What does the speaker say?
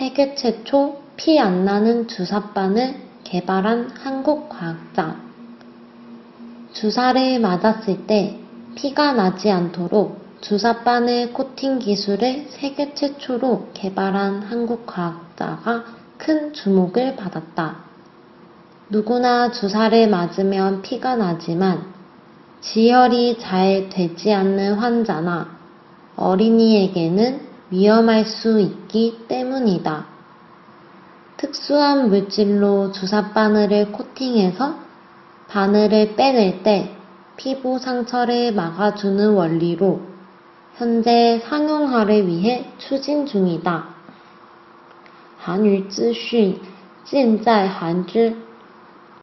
세계 최초 피 안 나는 주사바늘 개발한 한국 과학자. 주사를 맞았을 때 피가 나지 않도록 주사바늘 코팅 기술을 세계 최초로 개발한 한국 과학자가 큰 주목을 받았다. 누구나 주사를 맞으면 피가 나지만 지혈이 잘 되지 않는 환자나 어린이에게는 위험할 수 있기 때문이다. 특수한 물질로 주사 바늘을 코팅해서 바늘을 빼낼 때 피부 상처를 막아주는 원리로 현재 상용화를 위해 추진 중이다. 韩语资讯尽在韩知